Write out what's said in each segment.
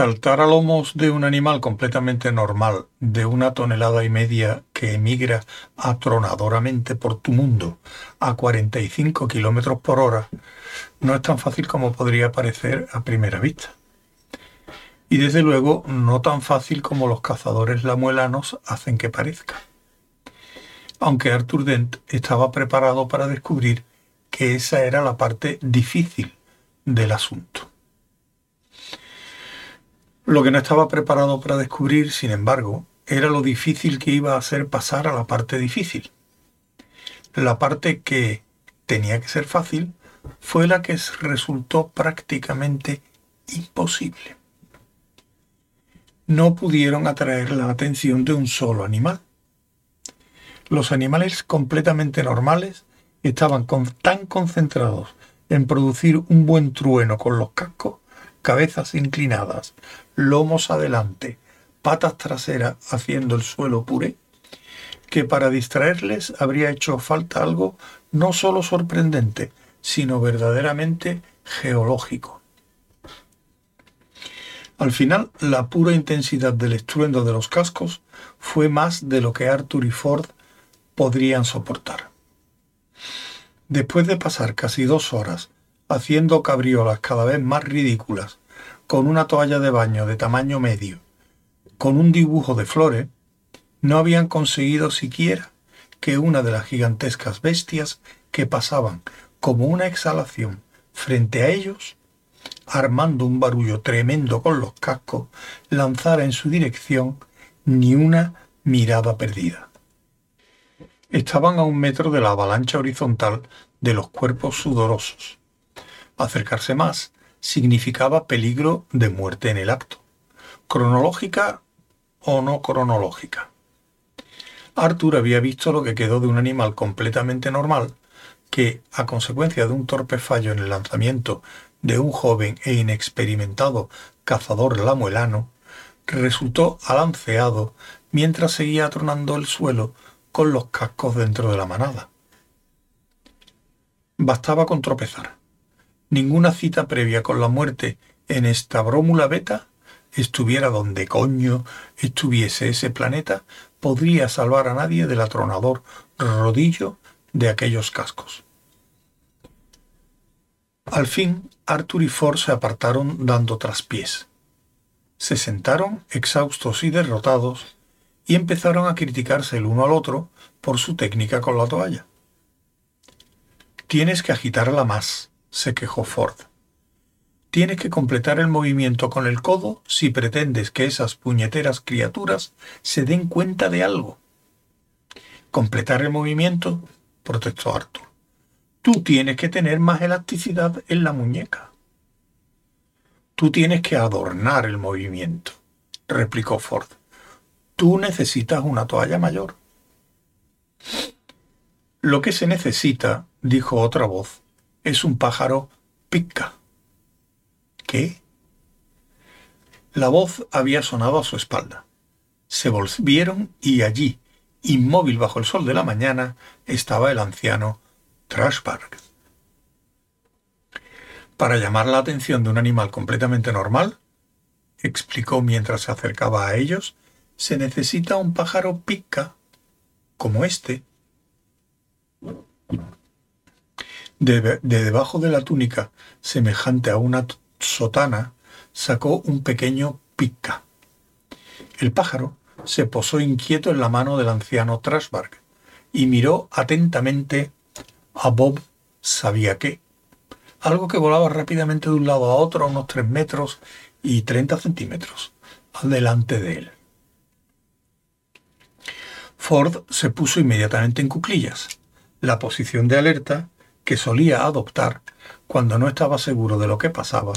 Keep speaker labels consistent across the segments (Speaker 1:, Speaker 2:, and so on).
Speaker 1: Saltar a lomos de un animal completamente normal, de una tonelada y media que emigra atronadoramente por tu mundo a 45 kilómetros por hora, no es tan fácil como podría parecer a primera vista. Y desde luego no tan fácil como los cazadores lamuelanos hacen que parezca. Aunque Arthur Dent estaba preparado para descubrir que esa era la parte difícil del asunto. Lo que no estaba preparado para descubrir, sin embargo, era lo difícil que iba a ser pasar a la parte difícil. La parte que tenía que ser fácil fue la que resultó prácticamente imposible. No pudieron atraer la atención de un solo animal. Los animales completamente normales estaban tan concentrados en producir un buen trueno con los cascos cabezas inclinadas, lomos adelante, patas traseras haciendo el suelo puré, que para distraerles habría hecho falta algo no solo sorprendente, sino verdaderamente geológico. Al final, la pura intensidad del estruendo de los cascos fue más de lo que Arthur y Ford podrían soportar. Después de pasar casi dos horas haciendo cabriolas cada vez más ridículas, con una toalla de baño de tamaño medio, con un dibujo de flores, no habían conseguido siquiera que una de las gigantescas bestias que pasaban como una exhalación frente a ellos, armando un barullo tremendo con los cascos, lanzara en su dirección ni una mirada perdida. Estaban a un metro de la avalancha horizontal de los cuerpos sudorosos, Acercarse más significaba peligro de muerte en el acto, cronológica o no cronológica. Arthur había visto lo que quedó de un animal completamente normal que, a consecuencia de un torpe fallo en el lanzamiento de un joven e inexperimentado cazador lamuelano, resultó alanceado mientras seguía atronando el suelo con los cascos dentro de la manada. Bastaba con tropezar ninguna cita previa con la muerte en esta brómula beta, estuviera donde coño estuviese ese planeta, podría salvar a nadie del atronador rodillo de aquellos cascos. Al fin, Arthur y Ford se apartaron dando traspiés. Se sentaron, exhaustos y derrotados, y empezaron a criticarse el uno al otro por su técnica con la toalla. Tienes que agitarla más, se quejó Ford. Tienes que completar el movimiento con el codo si pretendes que esas puñeteras criaturas se den cuenta de algo. ¿Completar el movimiento? protestó Arthur. Tú tienes que tener más elasticidad en la muñeca. Tú tienes que adornar el movimiento, replicó Ford. Tú necesitas una toalla mayor. Lo que se necesita, dijo otra voz, es un pájaro pica. ¿Qué? La voz había sonado a su espalda. Se volvieron y allí, inmóvil bajo el sol de la mañana, estaba el anciano Trashbark. Para llamar la atención de un animal completamente normal, explicó mientras se acercaba a ellos, se necesita un pájaro pica como este. De, debajo de la túnica, semejante a una sotana, sacó un pequeño pica. El pájaro se posó inquieto en la mano del anciano Trasberg y miró atentamente a Bob sabía qué, algo que volaba rápidamente de un lado a otro a unos tres metros y treinta centímetros, delante de él. Ford se puso inmediatamente en cuclillas. La posición de alerta que solía adoptar cuando no estaba seguro de lo que pasaba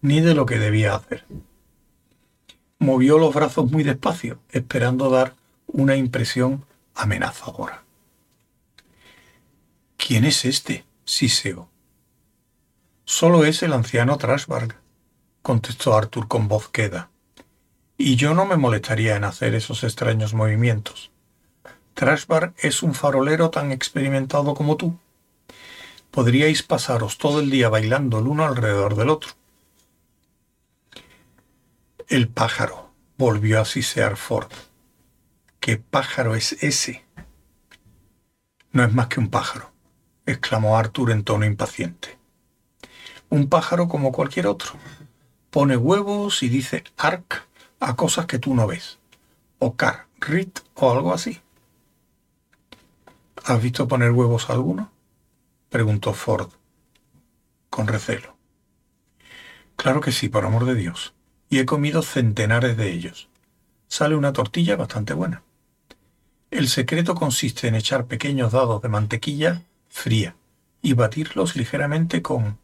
Speaker 1: ni de lo que debía hacer. Movió los brazos muy despacio, esperando dar una impresión amenazadora. ¿Quién es este? siseó. Solo es el anciano Trashbarg, contestó Arthur con voz queda. Y yo no me molestaría en hacer esos extraños movimientos. Trashbarg es un farolero tan experimentado como tú podríais pasaros todo el día bailando el uno alrededor del otro. El pájaro, volvió a sisear Ford. ¿Qué pájaro es ese? No es más que un pájaro, exclamó Arthur en tono impaciente. Un pájaro como cualquier otro. Pone huevos y dice arc a cosas que tú no ves. O car, rit o algo así. ¿Has visto poner huevos a alguno? Preguntó Ford, con recelo. Claro que sí, por amor de Dios. Y he comido centenares de ellos. Sale una tortilla bastante buena. El secreto consiste en echar pequeños dados de mantequilla fría y batirlos ligeramente con...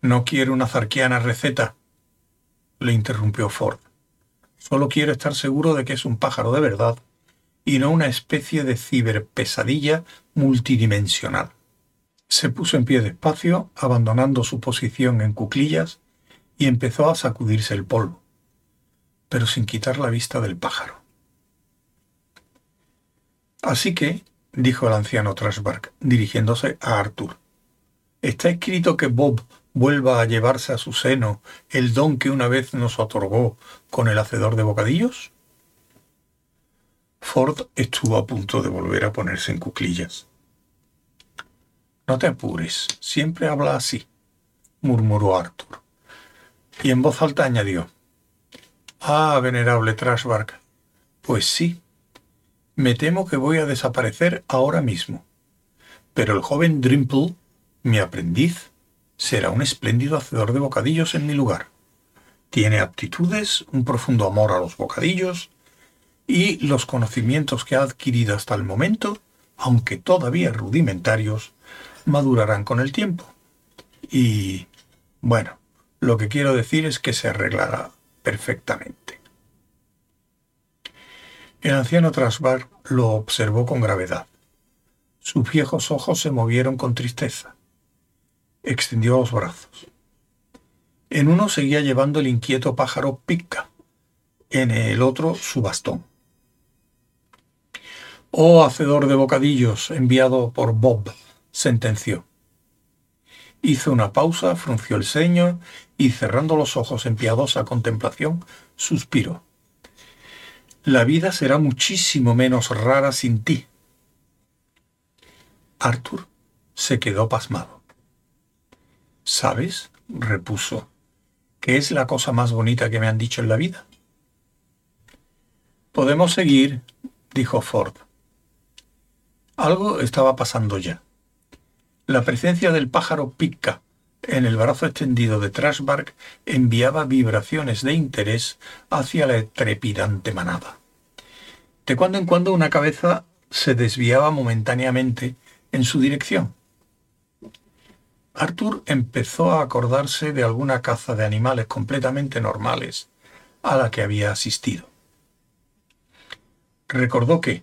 Speaker 1: No quiero una zarquiana receta, le interrumpió Ford. Solo quiero estar seguro de que es un pájaro de verdad y no una especie de ciberpesadilla multidimensional. Se puso en pie despacio, abandonando su posición en cuclillas, y empezó a sacudirse el polvo, pero sin quitar la vista del pájaro. Así que, dijo el anciano Trashbark, dirigiéndose a Arthur, ¿está escrito que Bob vuelva a llevarse a su seno el don que una vez nos otorgó con el hacedor de bocadillos? Ford estuvo a punto de volver a ponerse en cuclillas. No te apures, siempre habla así, murmuró Arthur. Y en voz alta añadió, Ah, venerable Trashbark, pues sí, me temo que voy a desaparecer ahora mismo. Pero el joven Drimple, mi aprendiz, será un espléndido hacedor de bocadillos en mi lugar. Tiene aptitudes, un profundo amor a los bocadillos y los conocimientos que ha adquirido hasta el momento, aunque todavía rudimentarios, madurarán con el tiempo. Y, bueno, lo que quiero decir es que se arreglará perfectamente. El anciano Trasbar lo observó con gravedad. Sus viejos ojos se movieron con tristeza extendió los brazos. En uno seguía llevando el inquieto pájaro Picca, en el otro su bastón. Oh hacedor de bocadillos, enviado por Bob, sentenció. Hizo una pausa, frunció el ceño y cerrando los ojos en piadosa contemplación, suspiró. La vida será muchísimo menos rara sin ti. Arthur se quedó pasmado. ¿Sabes? repuso, que es la cosa más bonita que me han dicho en la vida. Podemos seguir, dijo Ford. Algo estaba pasando ya. La presencia del pájaro pica en el brazo extendido de Trashbark enviaba vibraciones de interés hacia la trepidante manada. De cuando en cuando una cabeza se desviaba momentáneamente en su dirección, Arthur empezó a acordarse de alguna caza de animales completamente normales a la que había asistido. Recordó que,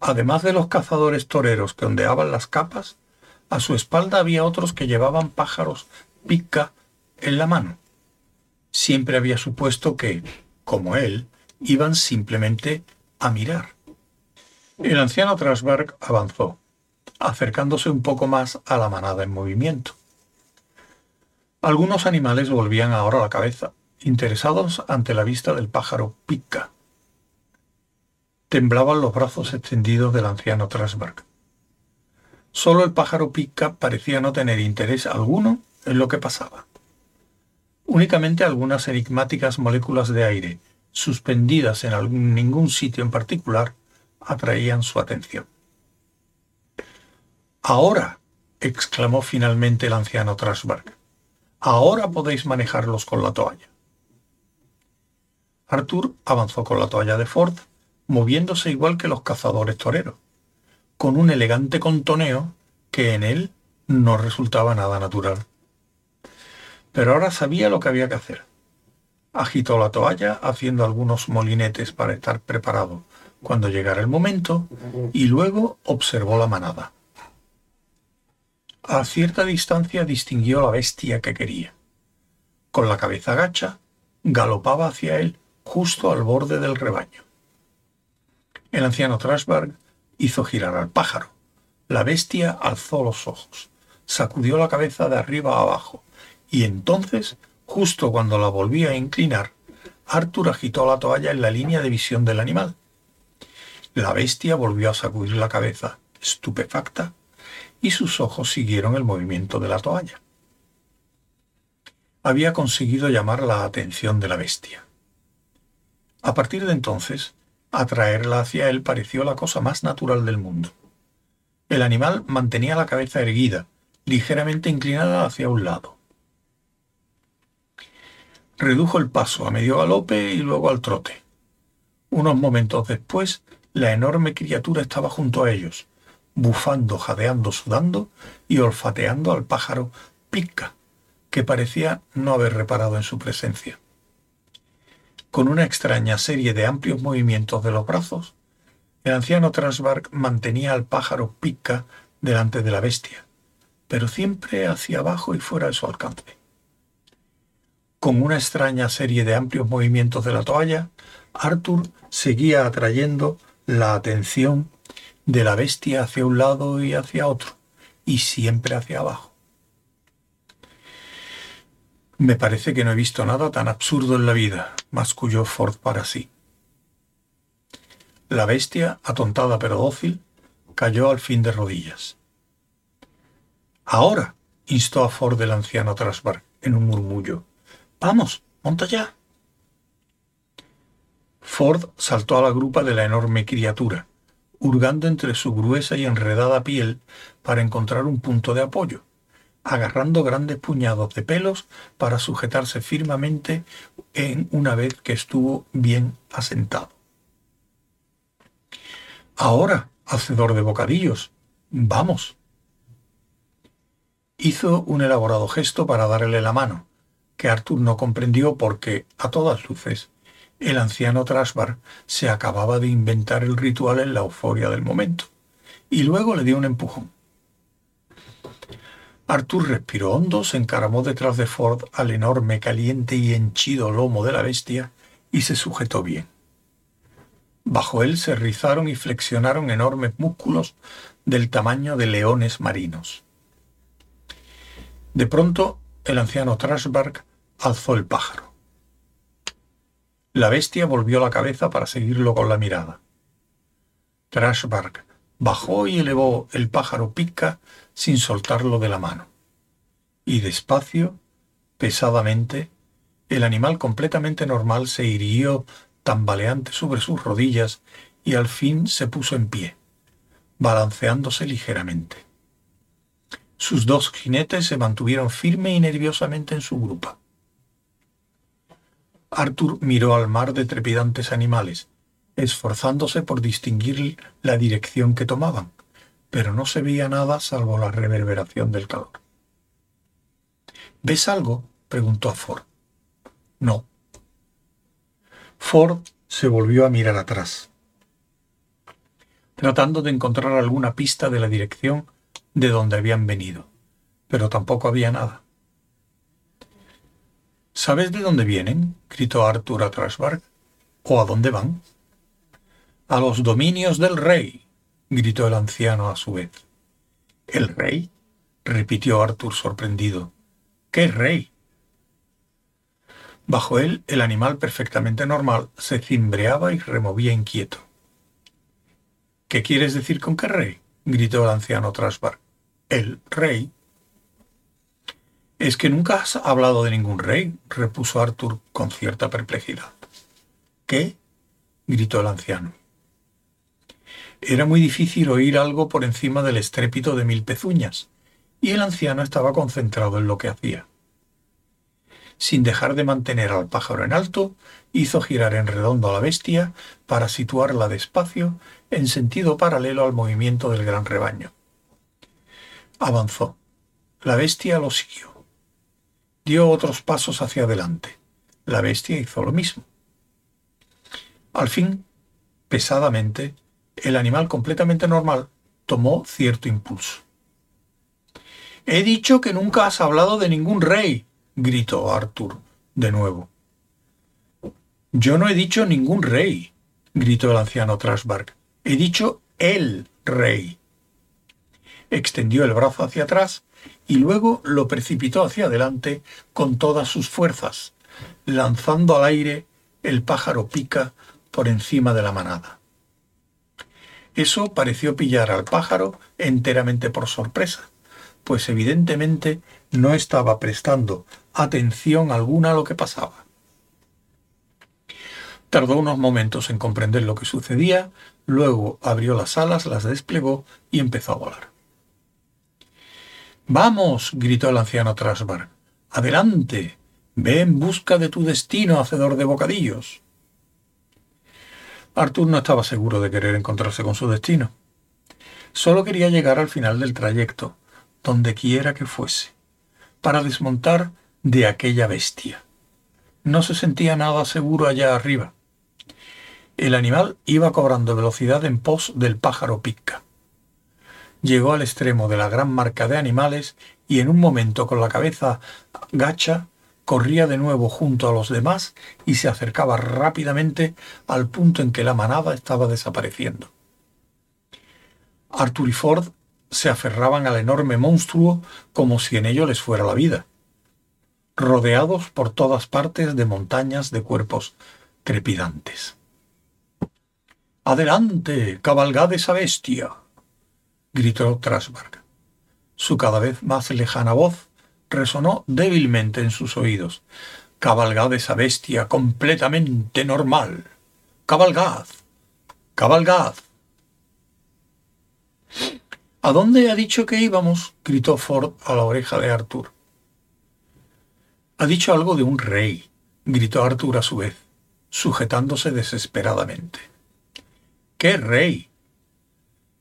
Speaker 1: además de los cazadores toreros que ondeaban las capas, a su espalda había otros que llevaban pájaros pica en la mano. Siempre había supuesto que, como él, iban simplemente a mirar. El anciano Trasberg avanzó acercándose un poco más a la manada en movimiento. Algunos animales volvían ahora la cabeza, interesados ante la vista del pájaro pica. Temblaban los brazos extendidos del anciano Trasberg. Solo el pájaro pica parecía no tener interés alguno en lo que pasaba. Únicamente algunas enigmáticas moléculas de aire, suspendidas en ningún sitio en particular, atraían su atención. Ahora, exclamó finalmente el anciano Trasberg, ahora podéis manejarlos con la toalla. Arthur avanzó con la toalla de Ford, moviéndose igual que los cazadores toreros, con un elegante contoneo que en él no resultaba nada natural. Pero ahora sabía lo que había que hacer. Agitó la toalla haciendo algunos molinetes para estar preparado cuando llegara el momento y luego observó la manada. A cierta distancia distinguió la bestia que quería. Con la cabeza gacha, galopaba hacia él justo al borde del rebaño. El anciano Trashberg hizo girar al pájaro. La bestia alzó los ojos, sacudió la cabeza de arriba a abajo y entonces Justo cuando la volvía a inclinar, Arthur agitó la toalla en la línea de visión del animal. La bestia volvió a sacudir la cabeza, estupefacta, y sus ojos siguieron el movimiento de la toalla. Había conseguido llamar la atención de la bestia. A partir de entonces, atraerla hacia él pareció la cosa más natural del mundo. El animal mantenía la cabeza erguida, ligeramente inclinada hacia un lado. Redujo el paso a medio galope y luego al trote. Unos momentos después, la enorme criatura estaba junto a ellos, bufando, jadeando, sudando y olfateando al pájaro pica, que parecía no haber reparado en su presencia. Con una extraña serie de amplios movimientos de los brazos, el anciano Transbark mantenía al pájaro pica delante de la bestia, pero siempre hacia abajo y fuera de su alcance. Con una extraña serie de amplios movimientos de la toalla, Arthur seguía atrayendo la atención de la bestia hacia un lado y hacia otro, y siempre hacia abajo. Me parece que no he visto nada tan absurdo en la vida, masculló Ford para sí. La bestia, atontada pero dócil, cayó al fin de rodillas. Ahora, instó a Ford el anciano Trasbar en un murmullo. Vamos, monta ya. Ford saltó a la grupa de la enorme criatura, hurgando entre su gruesa y enredada piel para encontrar un punto de apoyo, agarrando grandes puñados de pelos para sujetarse firmemente en una vez que estuvo bien asentado. Ahora, hacedor de bocadillos, vamos. Hizo un elaborado gesto para darle la mano, que Arthur no comprendió porque, a todas luces, el anciano Trasbar se acababa de inventar el ritual en la euforia del momento, y luego le dio un empujón. Arthur respiró hondo, se encaramó detrás de Ford al enorme, caliente y henchido lomo de la bestia y se sujetó bien. Bajo él se rizaron y flexionaron enormes músculos del tamaño de leones marinos. De pronto, el anciano Trashbark alzó el pájaro. La bestia volvió la cabeza para seguirlo con la mirada. Trashbark bajó y elevó el pájaro pica sin soltarlo de la mano. Y despacio, pesadamente, el animal completamente normal se hirió tambaleante sobre sus rodillas y al fin se puso en pie, balanceándose ligeramente. Sus dos jinetes se mantuvieron firme y nerviosamente en su grupa. Arthur miró al mar de trepidantes animales, esforzándose por distinguir la dirección que tomaban, pero no se veía nada salvo la reverberación del calor. ¿Ves algo? preguntó a Ford. No. Ford se volvió a mirar atrás, tratando de encontrar alguna pista de la dirección de donde habían venido, pero tampoco había nada. ¿Sabes de dónde vienen? gritó Arthur a Trashbark. ¿O a dónde van? A los dominios del rey, gritó el anciano a su vez. ¿El rey? repitió Arthur sorprendido. ¿Qué rey? Bajo él, el animal perfectamente normal se cimbreaba y removía inquieto. ¿Qué quieres decir con qué rey? gritó el anciano Trashbark. El rey es que nunca has hablado de ningún rey, repuso Arthur con cierta perplejidad. ¿Qué? gritó el anciano. Era muy difícil oír algo por encima del estrépito de mil pezuñas, y el anciano estaba concentrado en lo que hacía. Sin dejar de mantener al pájaro en alto, hizo girar en redondo a la bestia para situarla despacio en sentido paralelo al movimiento del gran rebaño. Avanzó. La bestia lo siguió dio otros pasos hacia adelante. La bestia hizo lo mismo. Al fin, pesadamente, el animal completamente normal tomó cierto impulso. He dicho que nunca has hablado de ningún rey, gritó Arthur de nuevo. Yo no he dicho ningún rey, gritó el anciano Trashbark. He dicho el rey. Extendió el brazo hacia atrás y luego lo precipitó hacia adelante con todas sus fuerzas, lanzando al aire el pájaro pica por encima de la manada. Eso pareció pillar al pájaro enteramente por sorpresa, pues evidentemente no estaba prestando atención alguna a lo que pasaba. Tardó unos momentos en comprender lo que sucedía, luego abrió las alas, las desplegó y empezó a volar. Vamos, gritó el anciano Trasbar. Adelante. Ve en busca de tu destino, hacedor de bocadillos. Arthur no estaba seguro de querer encontrarse con su destino. Solo quería llegar al final del trayecto, donde quiera que fuese, para desmontar de aquella bestia. No se sentía nada seguro allá arriba. El animal iba cobrando velocidad en pos del pájaro pica. Llegó al extremo de la gran marca de animales y en un momento con la cabeza gacha corría de nuevo junto a los demás y se acercaba rápidamente al punto en que la manada estaba desapareciendo. Arthur y Ford se aferraban al enorme monstruo como si en ello les fuera la vida, rodeados por todas partes de montañas de cuerpos trepidantes. Adelante, cabalgad esa bestia, gritó Trasberg. Su cada vez más lejana voz resonó débilmente en sus oídos. Cabalgad esa bestia completamente normal. Cabalgad. Cabalgad. ¿A dónde ha dicho que íbamos? gritó Ford a la oreja de Arthur. Ha dicho algo de un rey, gritó Arthur a su vez, sujetándose desesperadamente. ¿Qué rey?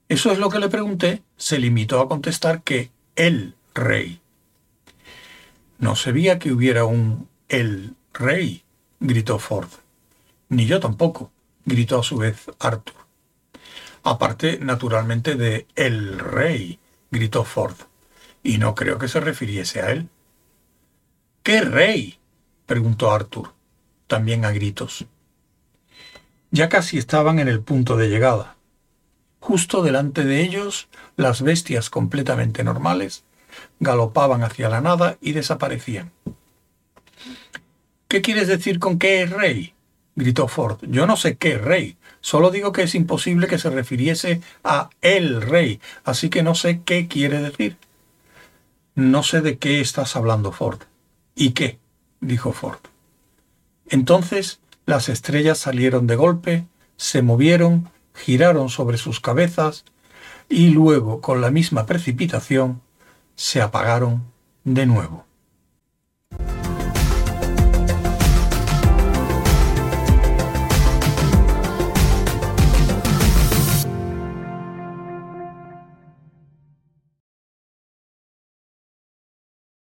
Speaker 1: Eso es lo que le pregunté. Se limitó a contestar que el rey. No sabía que hubiera un el rey, gritó Ford. Ni yo tampoco, gritó a su vez Arthur. Aparte, naturalmente, de el rey, gritó Ford. Y no creo que se refiriese a él. ¿Qué rey? preguntó Arthur, también a gritos. Ya casi estaban en el punto de llegada. Justo delante de ellos, las bestias completamente normales galopaban hacia la nada y desaparecían. ¿Qué quieres decir con qué es rey? gritó Ford. Yo no sé qué rey. Solo digo que es imposible que se refiriese a el rey, así que no sé qué quiere decir. No sé de qué estás hablando, Ford. ¿Y qué? dijo Ford. Entonces las estrellas salieron de golpe, se movieron, giraron sobre sus cabezas y luego, con la misma precipitación, se apagaron de nuevo.